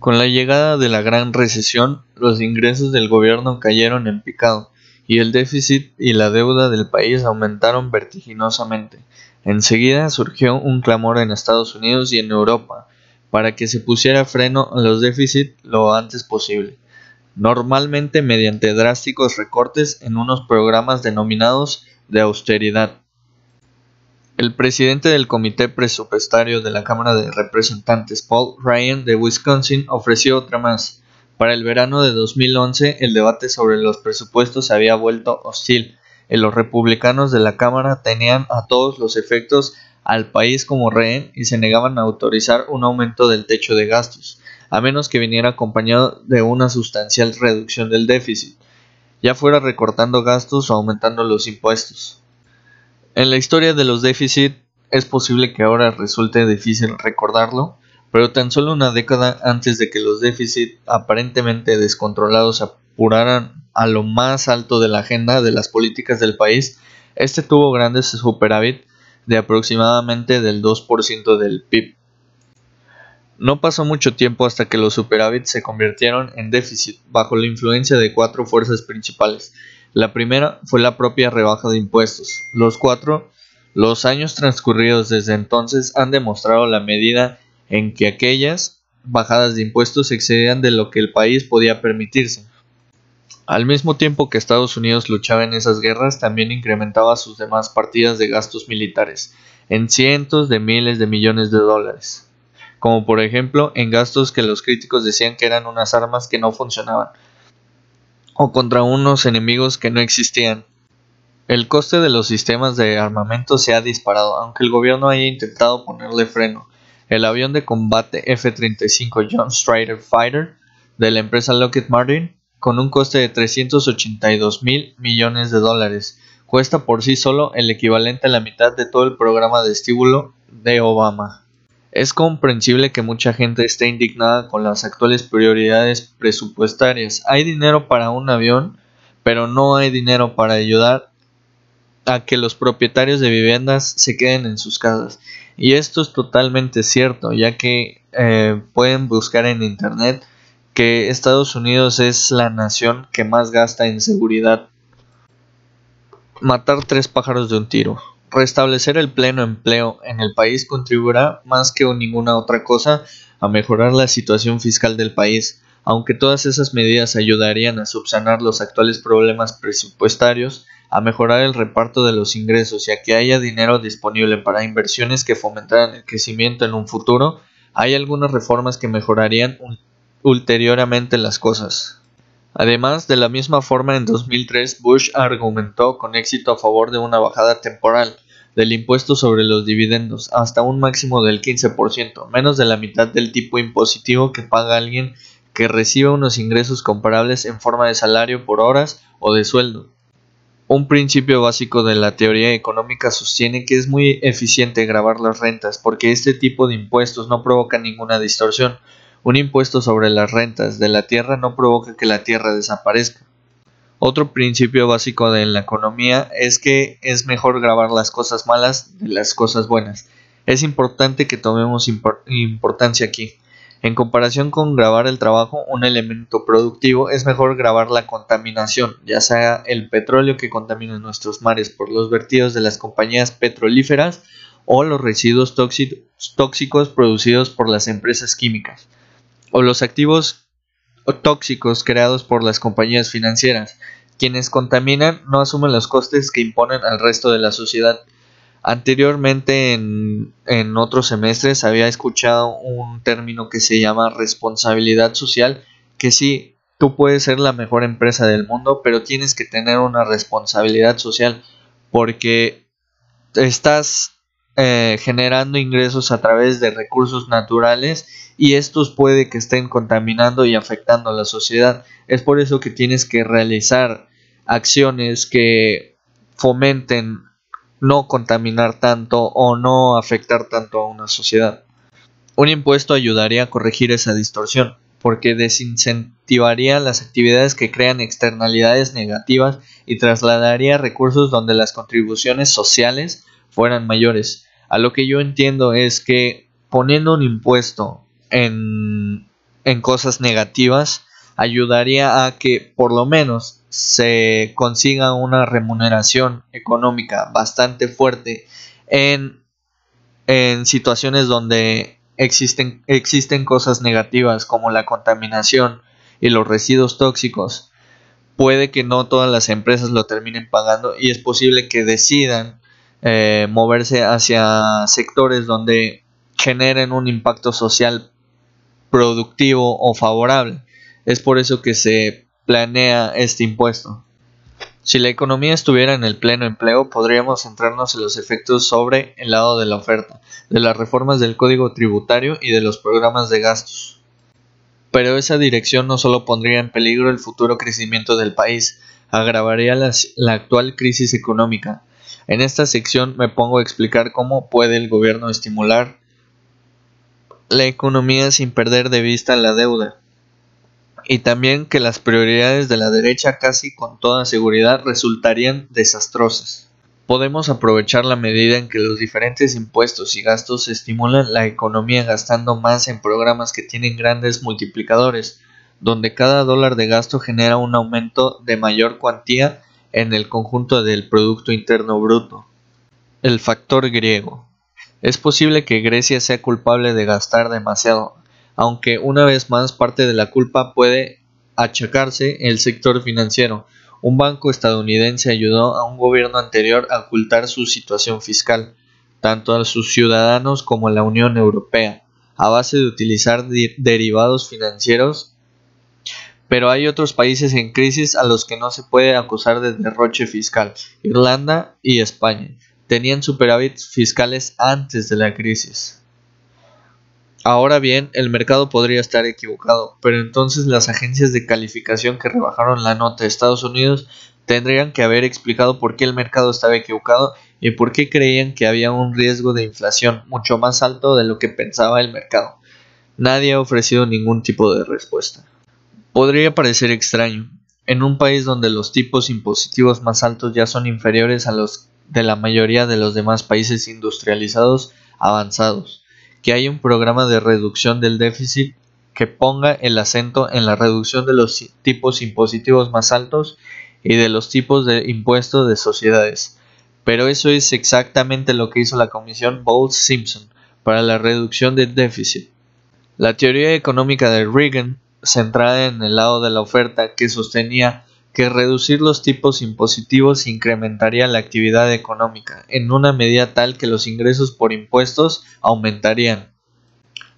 Con la llegada de la gran recesión, los ingresos del gobierno cayeron en picado y el déficit y la deuda del país aumentaron vertiginosamente. Enseguida surgió un clamor en Estados Unidos y en Europa para que se pusiera freno a los déficits lo antes posible, normalmente mediante drásticos recortes en unos programas denominados de austeridad. El presidente del Comité Presupuestario de la Cámara de Representantes, Paul Ryan de Wisconsin, ofreció otra más. Para el verano de 2011, el debate sobre los presupuestos se había vuelto hostil y los republicanos de la Cámara tenían a todos los efectos al país como rehén y se negaban a autorizar un aumento del techo de gastos, a menos que viniera acompañado de una sustancial reducción del déficit, ya fuera recortando gastos o aumentando los impuestos. En la historia de los déficits es posible que ahora resulte difícil recordarlo, pero tan solo una década antes de que los déficits aparentemente descontrolados apuraran a lo más alto de la agenda de las políticas del país, este tuvo grandes superávit de aproximadamente del 2% del PIB. No pasó mucho tiempo hasta que los superávits se convirtieron en déficit bajo la influencia de cuatro fuerzas principales, la primera fue la propia rebaja de impuestos. Los cuatro, los años transcurridos desde entonces han demostrado la medida en que aquellas bajadas de impuestos excedían de lo que el país podía permitirse. Al mismo tiempo que Estados Unidos luchaba en esas guerras, también incrementaba sus demás partidas de gastos militares en cientos de miles de millones de dólares, como por ejemplo en gastos que los críticos decían que eran unas armas que no funcionaban, o contra unos enemigos que no existían. El coste de los sistemas de armamento se ha disparado, aunque el gobierno haya intentado ponerle freno. El avión de combate F-35 John Strider Fighter de la empresa Lockheed Martin, con un coste de 382 mil millones de dólares, cuesta por sí solo el equivalente a la mitad de todo el programa de estímulo de Obama. Es comprensible que mucha gente esté indignada con las actuales prioridades presupuestarias. Hay dinero para un avión, pero no hay dinero para ayudar a que los propietarios de viviendas se queden en sus casas. Y esto es totalmente cierto, ya que eh, pueden buscar en internet que Estados Unidos es la nación que más gasta en seguridad. Matar tres pájaros de un tiro. Restablecer el pleno empleo en el país contribuirá más que ninguna otra cosa a mejorar la situación fiscal del país, aunque todas esas medidas ayudarían a subsanar los actuales problemas presupuestarios, a mejorar el reparto de los ingresos y a que haya dinero disponible para inversiones que fomentaran el crecimiento en un futuro, hay algunas reformas que mejorarían ulteriormente las cosas. Además, de la misma forma en 2003 Bush argumentó con éxito a favor de una bajada temporal del impuesto sobre los dividendos hasta un máximo del 15%, menos de la mitad del tipo impositivo que paga alguien que recibe unos ingresos comparables en forma de salario por horas o de sueldo. Un principio básico de la teoría económica sostiene que es muy eficiente grabar las rentas porque este tipo de impuestos no provoca ninguna distorsión, un impuesto sobre las rentas de la tierra no provoca que la tierra desaparezca. Otro principio básico de la economía es que es mejor grabar las cosas malas de las cosas buenas. Es importante que tomemos importancia aquí. En comparación con grabar el trabajo, un elemento productivo es mejor grabar la contaminación, ya sea el petróleo que contamina nuestros mares por los vertidos de las compañías petrolíferas o los residuos tóxicos producidos por las empresas químicas o los activos tóxicos creados por las compañías financieras. Quienes contaminan no asumen los costes que imponen al resto de la sociedad. Anteriormente en, en otros semestres había escuchado un término que se llama responsabilidad social, que sí, tú puedes ser la mejor empresa del mundo, pero tienes que tener una responsabilidad social porque estás eh, generando ingresos a través de recursos naturales y estos puede que estén contaminando y afectando a la sociedad. Es por eso que tienes que realizar acciones que fomenten no contaminar tanto o no afectar tanto a una sociedad. Un impuesto ayudaría a corregir esa distorsión, porque desincentivaría las actividades que crean externalidades negativas y trasladaría recursos donde las contribuciones sociales fueran mayores. A lo que yo entiendo es que poniendo un impuesto en en cosas negativas ayudaría a que por lo menos se consiga una remuneración económica bastante fuerte en, en situaciones donde existen, existen cosas negativas como la contaminación y los residuos tóxicos. Puede que no todas las empresas lo terminen pagando y es posible que decidan eh, moverse hacia sectores donde generen un impacto social productivo o favorable. Es por eso que se planea este impuesto. Si la economía estuviera en el pleno empleo, podríamos centrarnos en los efectos sobre el lado de la oferta, de las reformas del código tributario y de los programas de gastos. Pero esa dirección no solo pondría en peligro el futuro crecimiento del país, agravaría la, la actual crisis económica. En esta sección me pongo a explicar cómo puede el gobierno estimular la economía sin perder de vista la deuda y también que las prioridades de la derecha casi con toda seguridad resultarían desastrosas. Podemos aprovechar la medida en que los diferentes impuestos y gastos estimulan la economía gastando más en programas que tienen grandes multiplicadores, donde cada dólar de gasto genera un aumento de mayor cuantía en el conjunto del Producto Interno Bruto. El factor griego. Es posible que Grecia sea culpable de gastar demasiado, aunque una vez más parte de la culpa puede achacarse el sector financiero. Un banco estadounidense ayudó a un gobierno anterior a ocultar su situación fiscal, tanto a sus ciudadanos como a la Unión Europea, a base de utilizar derivados financieros. Pero hay otros países en crisis a los que no se puede acusar de derroche fiscal. Irlanda y España tenían superávits fiscales antes de la crisis. Ahora bien, el mercado podría estar equivocado, pero entonces las agencias de calificación que rebajaron la nota de Estados Unidos tendrían que haber explicado por qué el mercado estaba equivocado y por qué creían que había un riesgo de inflación mucho más alto de lo que pensaba el mercado. Nadie ha ofrecido ningún tipo de respuesta. Podría parecer extraño, en un país donde los tipos impositivos más altos ya son inferiores a los de la mayoría de los demás países industrializados avanzados que hay un programa de reducción del déficit que ponga el acento en la reducción de los tipos impositivos más altos y de los tipos de impuestos de sociedades. Pero eso es exactamente lo que hizo la Comisión Bowles-Simpson para la reducción del déficit. La teoría económica de Reagan, centrada en el lado de la oferta que sostenía que reducir los tipos impositivos incrementaría la actividad económica en una medida tal que los ingresos por impuestos aumentarían.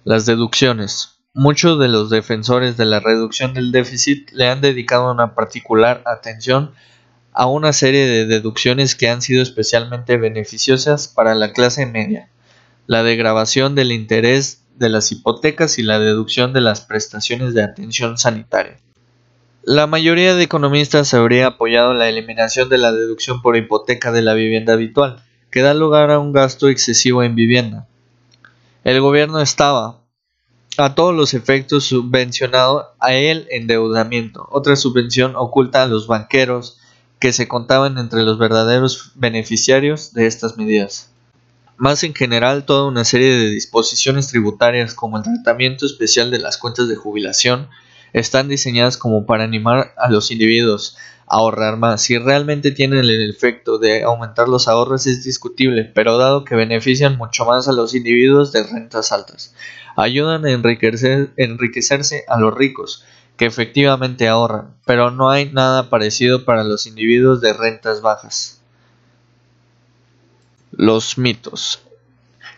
Las deducciones. Muchos de los defensores de la reducción del déficit le han dedicado una particular atención a una serie de deducciones que han sido especialmente beneficiosas para la clase media. La degravación del interés de las hipotecas y la deducción de las prestaciones de atención sanitaria. La mayoría de economistas habría apoyado la eliminación de la deducción por hipoteca de la vivienda habitual, que da lugar a un gasto excesivo en vivienda. El gobierno estaba, a todos los efectos, subvencionado a el endeudamiento, otra subvención oculta a los banqueros, que se contaban entre los verdaderos beneficiarios de estas medidas. Más en general, toda una serie de disposiciones tributarias como el tratamiento especial de las cuentas de jubilación, están diseñadas como para animar a los individuos a ahorrar más. Si realmente tienen el efecto de aumentar los ahorros es discutible, pero dado que benefician mucho más a los individuos de rentas altas, ayudan a enriquecerse a los ricos, que efectivamente ahorran, pero no hay nada parecido para los individuos de rentas bajas. Los mitos.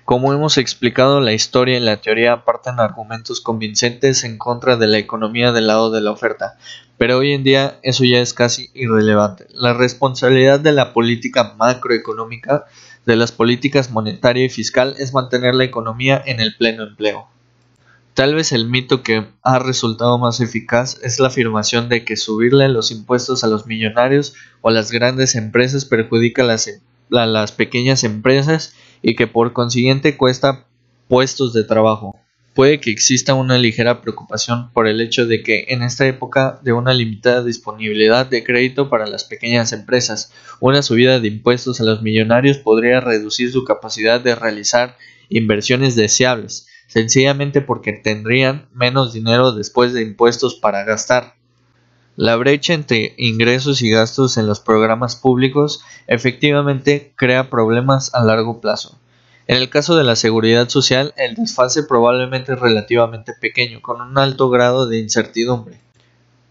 Como hemos explicado, la historia y la teoría apartan argumentos convincentes en contra de la economía del lado de la oferta, pero hoy en día eso ya es casi irrelevante. La responsabilidad de la política macroeconómica, de las políticas monetaria y fiscal, es mantener la economía en el pleno empleo. Tal vez el mito que ha resultado más eficaz es la afirmación de que subirle los impuestos a los millonarios o a las grandes empresas perjudica a las, a las pequeñas empresas y que por consiguiente cuesta puestos de trabajo. Puede que exista una ligera preocupación por el hecho de que en esta época de una limitada disponibilidad de crédito para las pequeñas empresas, una subida de impuestos a los millonarios podría reducir su capacidad de realizar inversiones deseables. sencillamente porque tendrían menos dinero después de impuestos para gastar. La brecha entre ingresos y gastos en los programas públicos efectivamente crea problemas a largo plazo. En el caso de la seguridad social, el desfase probablemente es relativamente pequeño, con un alto grado de incertidumbre.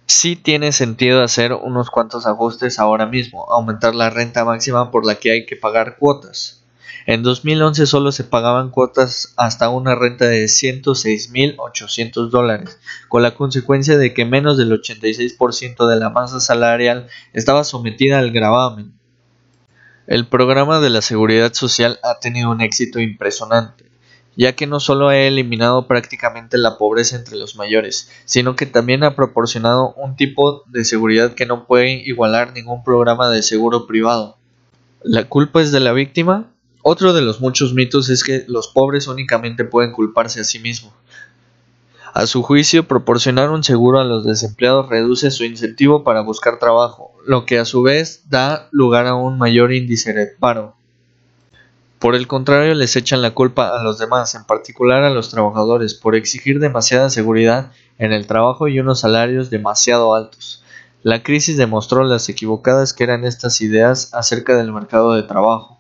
Sí tiene sentido hacer unos cuantos ajustes ahora mismo, aumentar la renta máxima por la que hay que pagar cuotas. En 2011 solo se pagaban cuotas hasta una renta de 106.800 dólares, con la consecuencia de que menos del 86% de la masa salarial estaba sometida al gravamen. El programa de la seguridad social ha tenido un éxito impresionante ya que no solo ha eliminado prácticamente la pobreza entre los mayores, sino que también ha proporcionado un tipo de seguridad que no puede igualar ningún programa de seguro privado. ¿La culpa es de la víctima? Otro de los muchos mitos es que los pobres únicamente pueden culparse a sí mismos. A su juicio, proporcionar un seguro a los desempleados reduce su incentivo para buscar trabajo, lo que a su vez da lugar a un mayor índice de paro. Por el contrario, les echan la culpa a los demás, en particular a los trabajadores, por exigir demasiada seguridad en el trabajo y unos salarios demasiado altos. La crisis demostró las equivocadas que eran estas ideas acerca del mercado de trabajo.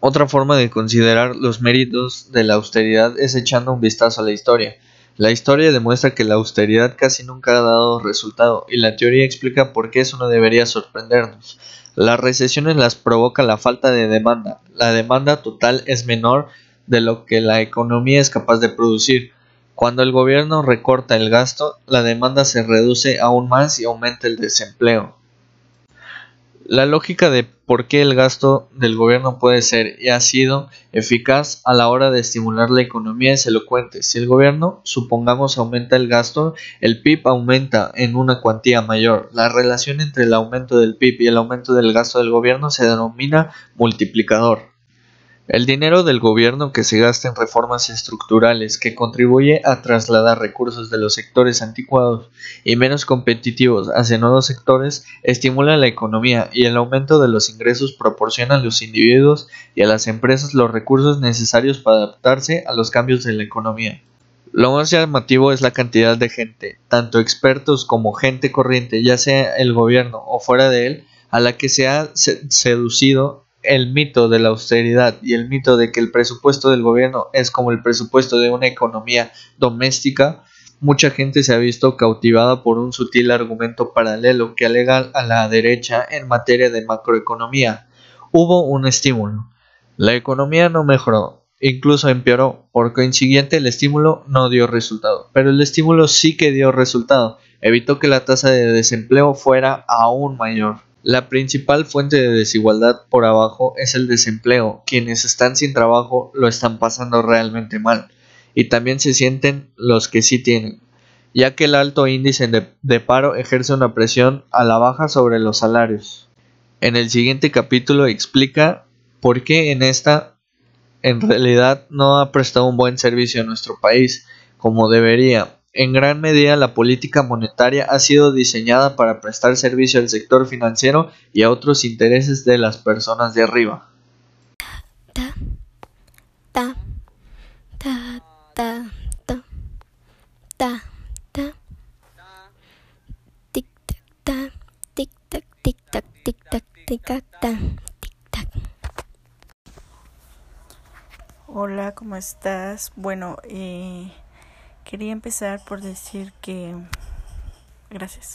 Otra forma de considerar los méritos de la austeridad es echando un vistazo a la historia. La historia demuestra que la austeridad casi nunca ha dado resultado y la teoría explica por qué eso no debería sorprendernos. Las recesiones las provoca la falta de demanda. La demanda total es menor de lo que la economía es capaz de producir. Cuando el gobierno recorta el gasto, la demanda se reduce aún más y aumenta el desempleo. La lógica de por qué el gasto del gobierno puede ser y ha sido eficaz a la hora de estimular la economía es elocuente. Si el gobierno, supongamos, aumenta el gasto, el PIB aumenta en una cuantía mayor. La relación entre el aumento del PIB y el aumento del gasto del gobierno se denomina multiplicador. El dinero del gobierno que se gasta en reformas estructurales que contribuye a trasladar recursos de los sectores anticuados y menos competitivos hacia nuevos sectores estimula la economía y el aumento de los ingresos proporciona a los individuos y a las empresas los recursos necesarios para adaptarse a los cambios de la economía. Lo más llamativo es la cantidad de gente, tanto expertos como gente corriente, ya sea el gobierno o fuera de él, a la que se ha seducido el mito de la austeridad y el mito de que el presupuesto del gobierno es como el presupuesto de una economía doméstica, mucha gente se ha visto cautivada por un sutil argumento paralelo que alega a la derecha en materia de macroeconomía. Hubo un estímulo. La economía no mejoró, incluso empeoró. Por consiguiente, el estímulo no dio resultado. Pero el estímulo sí que dio resultado. Evitó que la tasa de desempleo fuera aún mayor. La principal fuente de desigualdad por abajo es el desempleo. Quienes están sin trabajo lo están pasando realmente mal. Y también se sienten los que sí tienen, ya que el alto índice de, paro ejerce una presión a la baja sobre los salarios. En el siguiente capítulo explica por qué en esta en realidad no ha prestado un buen servicio a nuestro país como debería en gran medida, la política monetaria ha sido diseñada para prestar servicio al sector financiero y a otros intereses de las personas de arriba. Hola, ¿cómo estás? Bueno, eh... Quería empezar por decir que... Gracias.